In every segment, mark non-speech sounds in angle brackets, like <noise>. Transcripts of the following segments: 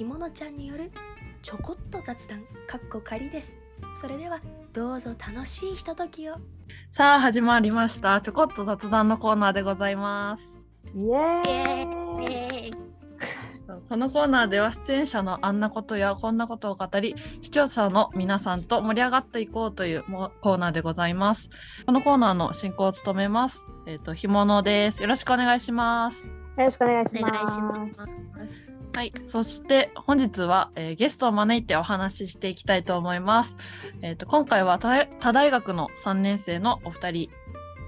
ひものちゃんによるちょこっと雑談かっこ仮です。それではどうぞ楽しいひとときを。さあ始まりました。ちょこっと雑談のコーナーでございます。イエーイ。このコーナーでは出演者のあんなことやこんなことを語り視聴者の皆さんと盛り上がっていこうというもコーナーでございます。このコーナーの進行を務めます。えっ、とひものです。よろしくお願いします。よろしくお願いしお願いしま。すはい、そして本日は、えーゲストを招いてお話ししていきたいと思います。えっ、と今回は他他大学の3年生のお二人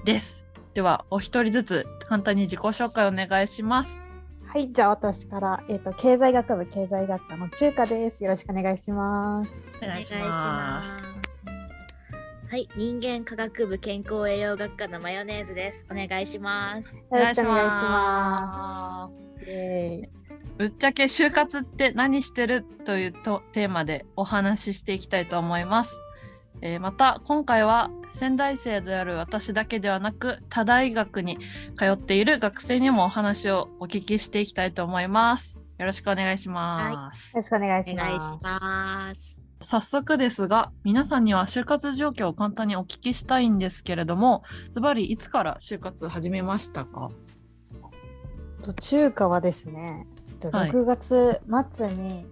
です。ではお一人ずつ簡単に自己紹介お願いします。はい、じゃあ私から、えっ、と、経済学部経済学科の中華です。よろしくお願いします。お願いします。はい、人間科学部健康栄養学科のマヨネーズです。お願いします。よろしくお願いします。ぶっちゃけ就活って何してるというとテーマでお話ししていきたいと思います。えーまた今回は仙台生である私だけではなく他大学に通っている学生にもお話をお聞きしていきたいと思います。よろしくお願いします。よろしくお願いおします。願いします。早速ですが皆さんには就活状況を簡単にお聞きしたいんですけれどもズバリいつから就活始めましたか？と中華はですね、とはい。6月末に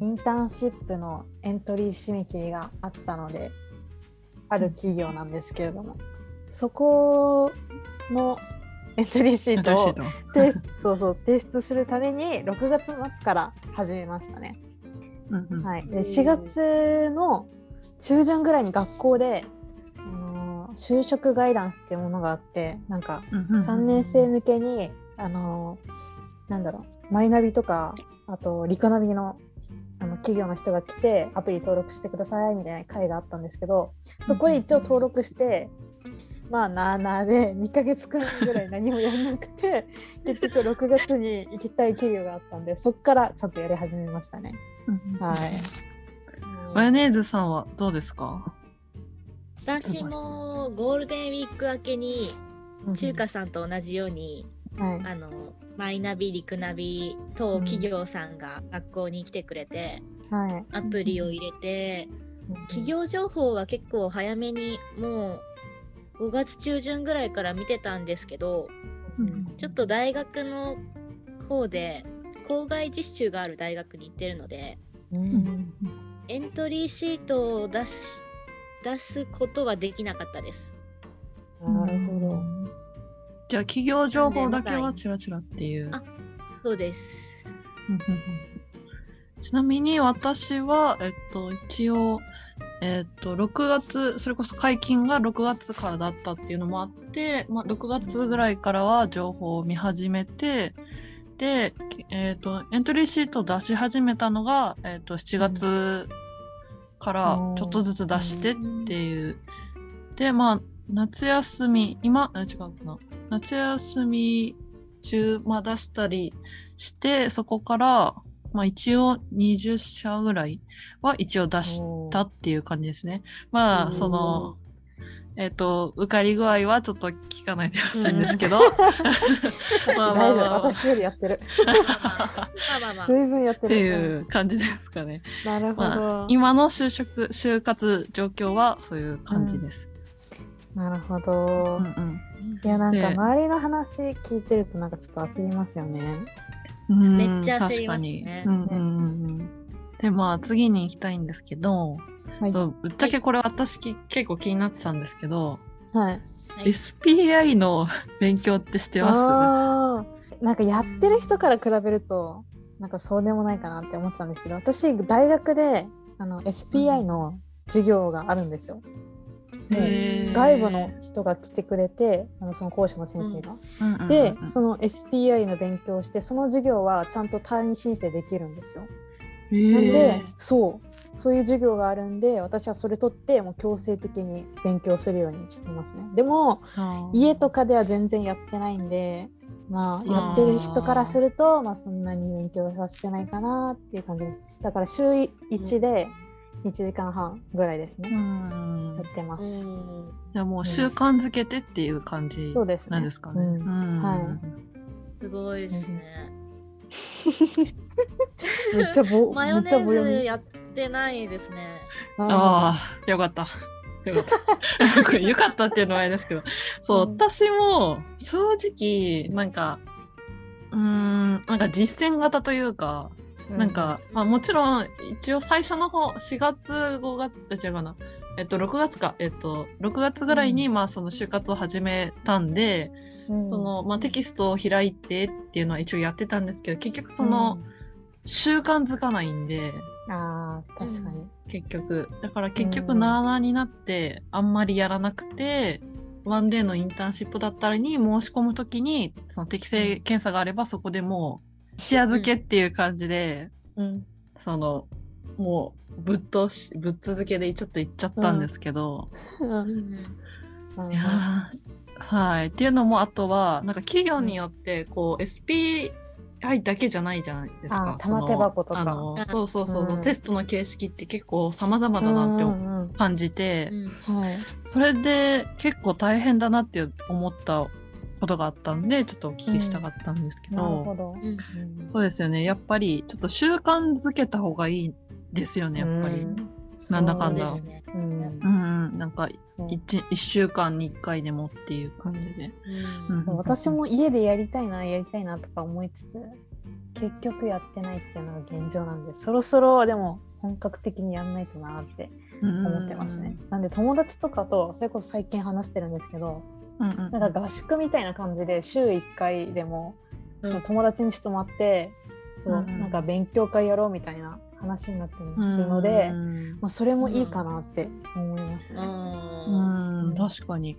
インターンシップのエントリー締め切りがあったので、ある企業なんですけれども、そこのエントリーシートを提そうそう提出するために6月末から始めましたね。うんうん。はい、で4月の中旬ぐらいに学校で、あのー就職ガイダンスっていうものがあってなんかうんうんうん3年生向けに、あのーなんだろうマイナビとかあとリカナビのあの企業の人が来てアプリ登録してくださいみたいな会があったんですけどそこで一応登録して。まあなあなあで2ヶ月間ぐらい何もやらなくて <laughs> 結局6月に行きたい企業があったんでそこからちょっとやり始めましたね。はいマヨネーズさんはどうですか？私もゴールデンウィーク明けに中華さんと同じように、はいあのマイナビ、リクナビ等企業さんが学校に来てくれて、はい。アプリを入れて、企業情報は結構早めにもう5月中旬ぐらいから見てたんですけど、ちょっと大学の方で校外実習がある大学に行ってるのでうんエントリーシートを出し出すことはできなかったです。なるほど。じゃあ企業情報だけはチラチラっていう。あそうです。ちなみに私は、えっと、一応、えっと、6月、それこそ解禁が6月からだったっていうのもあって、まあ、6月ぐらいからは情報を見始めて、で、えっと、エントリーシートを出し始めたのが、えっと、7月からちょっとずつ出してっていう。で、まあ、夏休み、今、あ違うかな。夏休み中、まあ、出したりして、そこから、まあ、一応20社ぐらいは一応出したっていう感じですね。まあ、その、えっ、と、受かり具合はちょっと聞かないでほしいんですけど、<laughs> まあまあ大丈夫。まあ私よりやってる。まあまあまあ。<laughs> 随分やってってる。いう感じですかね。なるほまど。今の就職、就活状況はそういう感じです。なるほどうん。うんいや、なんでか周りの話聞いてると、なんかちょっと焦りますよね。うんめっちゃ焦り確かますねに。うんうんうんうん。で、まあ次に行きたいんですけど、はい。ぶっちゃけこれ私き結構気になってたんですけど、はい。はい SPI の勉強って知ってまあーなんかやってる人から比べるとなんかそうでもないかなって思っちゃうんですけど私大学であの SPI の授業があるんですよ。すへー外部の人が来てくれてあのその講師の先生が。うんでその SPI の勉強をしてその授業はちゃんと単位申請できるんですよ。なんでそうそういう授業があるんで私はそれ取ってもう強制的に勉強するようにしてますね。でも家とかでは全然やってないんで、まあ、やってる人からすると、まあ、そんなに勉強はしてないかなっていう感じです。だから週1で1時間半ぐらいですうね。んやってます。うんじゃあもう習慣づけてっていう感じそうですね。なんですかね。すごいですね。<laughs> めっちゃぼ <laughs> マヨネめっちゃぼ読み。ーズやってないですね。ああ、よかった。よかった。<laughs> よかったっていうのはあれですけど、そう、うん私も正直、なんか、うーん、なんか実践型というか、うなんか、まあもちろん、一応最初の方、4月、5月、あ違うかな。えっと、6月か、えっと、6月ぐらいに、まあ、その就活を始めたんで、うん。その、まあ、テキストを開いてっていうのは一応やってたんですけど、結局その、習慣づかないんで、うんああ確かに。結局。だから結局、うんなあなあになって、あんまりやらなくて、ワンデーのインターンシップだったりに申し込むときに、その適正検査があれば、そこでもう、一夜漬けっていう感じで、うん。その、もう、ぶっ通し、ぶっ続けでちょっと行っちゃったんですけど、いやーはい。っていうのも、あとは、なんか企業によって、こう、SPI だけじゃないじゃないですか。玉手箱とか。そうそうそう、うん。テストの形式って結構様々だなって感じて、うん。はい。それで結構大変だなって思ったことがあったんで、ちょっとお聞きしたかったんですけなるど、ほど。うんそうですよね。やっぱり、ちょっと習慣づけた方がいいですよね、やっぱり。うんなんだかんだそうね。うんうん、うん、なんかそう一一週間に一回でもっていう感じで。うんうん私も家でやりたいなやりたいなとか思いつつ結局やってないっていうのが現状なんでそろそろでも本格的にやんないとなって思ってますね。なんで友達とかとそれこそ最近話してるんですけどうんうん。なんか合宿みたいな感じで週1回でもうん友達に泊まってそううんうんなんか勉強会やろうみたいな話になってるので、まあ、それもいいかなって思いますね。うあん、確かに。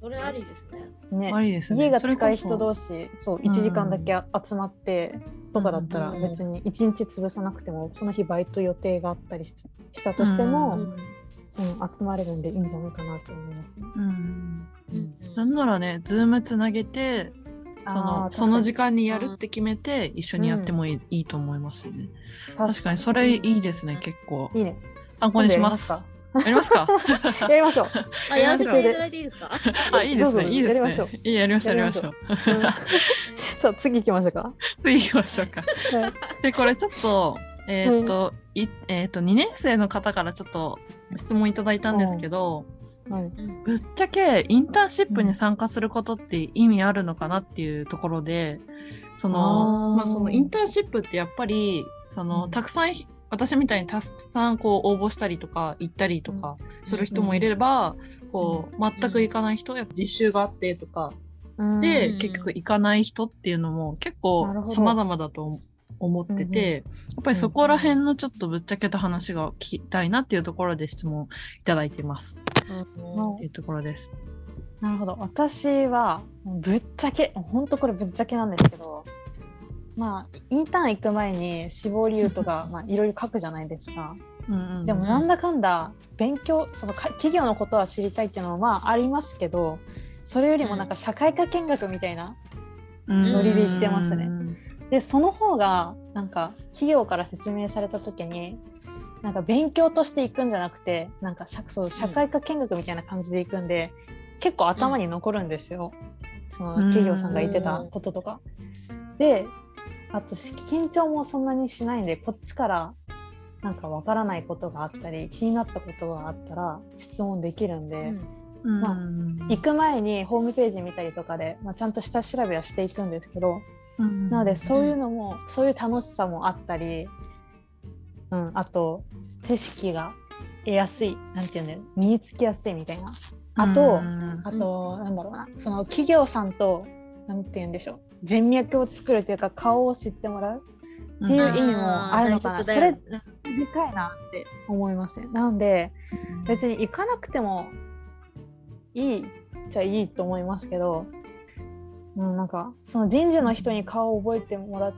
ーそれありですね。ねありですね。家が近い人同士そう1時間だけ集まってとかだったらうん別に1日潰さなくてもその日バイト予定があったりししたとしても、ううんん集まれるんでいいんじゃないかなと思いますね。うん。うんなんならね、ズームつなげて、そあのーその時間にやるって決めて、一緒にやってもいい,、いいと思いますよね。確確かに、それいいですね、結構。いいね。参考にします。今やりますか？度 <laughs> やりましょう。あ、やらせていただいていいですか？あ、いいですね、いいですねやりましょう。いい、やりましょう、やりましょう。うんさあ次行きましょうか。<laughs> 次行きましょうか。はいで、これちょっと、えーっと、いえーっと、2年生の方からちょっと質問いただいたんですけど、ぶっちゃけインターンシップに参加することって意味あるのかなっていうところで、その、まあそのインターンシップってやっぱり、その、うんたくさん、私みたいにたくさんこう応募したりとか行ったりとかする人もいれば、こう全く行かない人、やっぱ実習があってとか。で、うん。結局行かない人っていうのも結構なるほど。様々だと思思ってて、やっぱりそこら辺のちょっとぶっちゃけた話が聞きたいなっていうところで質問いただいてます。うん。っていうところです。なるほど。私はぶっちゃけ本当これぶっちゃけなんですけどまあインターン行く前に志望理由とか <laughs> まあいろいろ書くじゃないですか。うんうんでもなんだかんだ勉強そのか企業のことは知りたいっていうのはまあありますけどそれよりもなんか社会科見学みたいなノリで言ってますね。でその方がなんか企業から説明された時になんか勉強として行くんじゃなくてなんか社そう社会科見学みたいな感じで行くんで、結構頭に残るんですよ、その企業さんが言ってたこととか。であと緊張もそんなにしないんでこっちからなんかわからないことがあったり気になったことがあったら質問できるんで、うん。まあ行く前にホームページ見たりとかで、まあ、ちゃんと下調べはしていくんですけど、うん。なのでそういうのも、そういう楽しさもあったり、うん、あと知識が得やすいなんていうんだよ身につきやすいみたいな。あと、うん。あとなんだろうなその企業さんとなんていうんでしょう人脈を作るというか顔を知ってもらう。っていう意味もあるのかな、それあー大切だよでかいなって思いますね。なので別に行かなくてもいいっちゃいいと思いますけど、うん、なんかその人事の人に顔を覚えてもらっ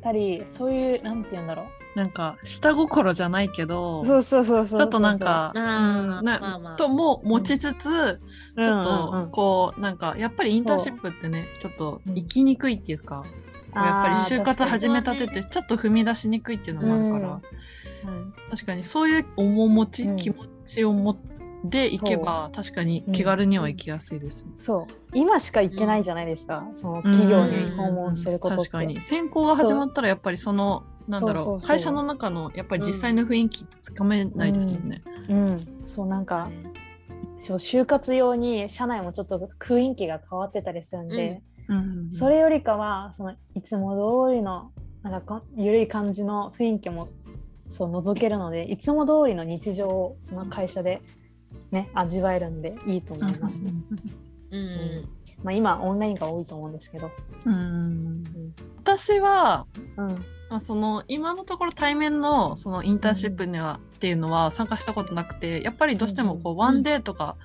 たりそういうなんて言うんだろなんか下心じゃないけどうそうそうそうそうちょっとなんかあーうんなまあまあ。とも持ちつつ、ちょっうん。うんうとんこうなんかやっぱりインターンシップってねちょっと行きにくいっていうか、こうやっぱり就活始めたてってちょっと踏み出しにくいっていうのもあるから、確かにうん。確かにそういう面持ち、うん。気持ちを持っで行けば確かに気軽には行きやすいです、そう。今しか行けないじゃないですか、その企業に訪問することって。確かに。選考が始まったらやっぱりそのなんだろう会社の中のやっぱり実際の雰囲気つかめないですもんね。うん、そうなんかそう就活用に社内もちょっと雰囲気が変わってたりするんで、うん。それよりかはそのいつも通りのなんかこ緩い感じの雰囲気もそう覗けるのでいつも通りの日常をその会社で、ね、味わえるんでいいと思います。ね。うん。まあ、今オンラインが多いと思うんですけど。うん。私はうん。まあ、その今のところ対面のそのインターンシップには、っていうのは参加したことなくてやっぱりどうしてもこう、うん。ワンデーとか、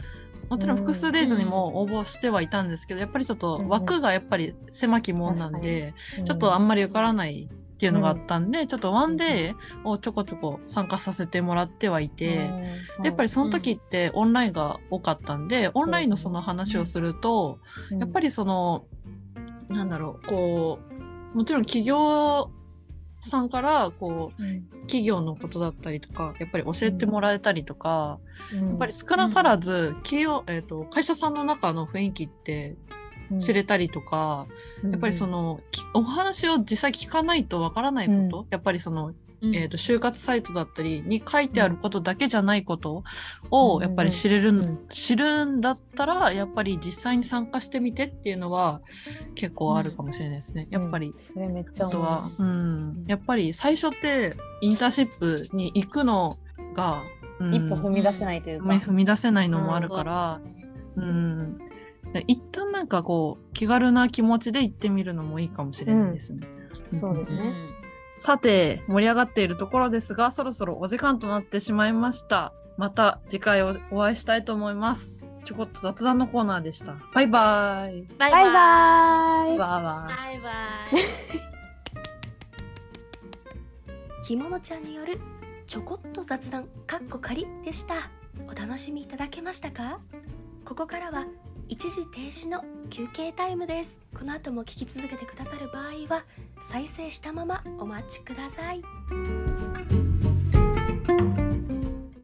もちろん複数デイズにも応募してはいたんですけど、やっぱりちょっと枠がやっぱり狭きもんなんで、ちょっとあんまり受からないっていうのがあったんで、ちょっとワンデーをちょこちょこ参加させてもらってはいて、やっぱりその時ってオンラインが多かったんで、オンラインのその話をすると、やっぱり、りそのなんだろうこうもちろん企業さんからこう企業のことだったりとかやっぱり教えてもらえたりとか、うん。やっぱり少なからず企業、えー、と会社さんの中の雰囲気って知れたりとか、やっぱりその、きお話を実際聞かないとわからないこと、やっぱりその、うん。えー、と就活サイトだったりに書いてあることだけじゃないことをやっぱり知れる、うん。知るんだったらやっぱり実際に参加してみてっていうのは結構あるかもしれないですね。やっぱり、それめっちゃあとは。うん、やっぱり最初ってインターンシップに行くのが、うん。一歩踏み出せないというか、踏み出せないのもあるから、うん、一旦なんかこう気軽な気持ちで行ってみるのもいいかもしれないですね。そうですね。さて盛り上がっているところですがそろそろお時間となってしまいました。また次回おお会いしたいと思います。ちょこっと雑談のコーナーでした。バイバイ。バイバイバイバイバイ。バイバイ <laughs> ひものちゃんによるちょこっと雑談かっこ仮でしたお楽しみいただけましたか？ここからは一時停止の休憩タイムです。この後も聞き続けてくださる場合は再生したままお待ちください。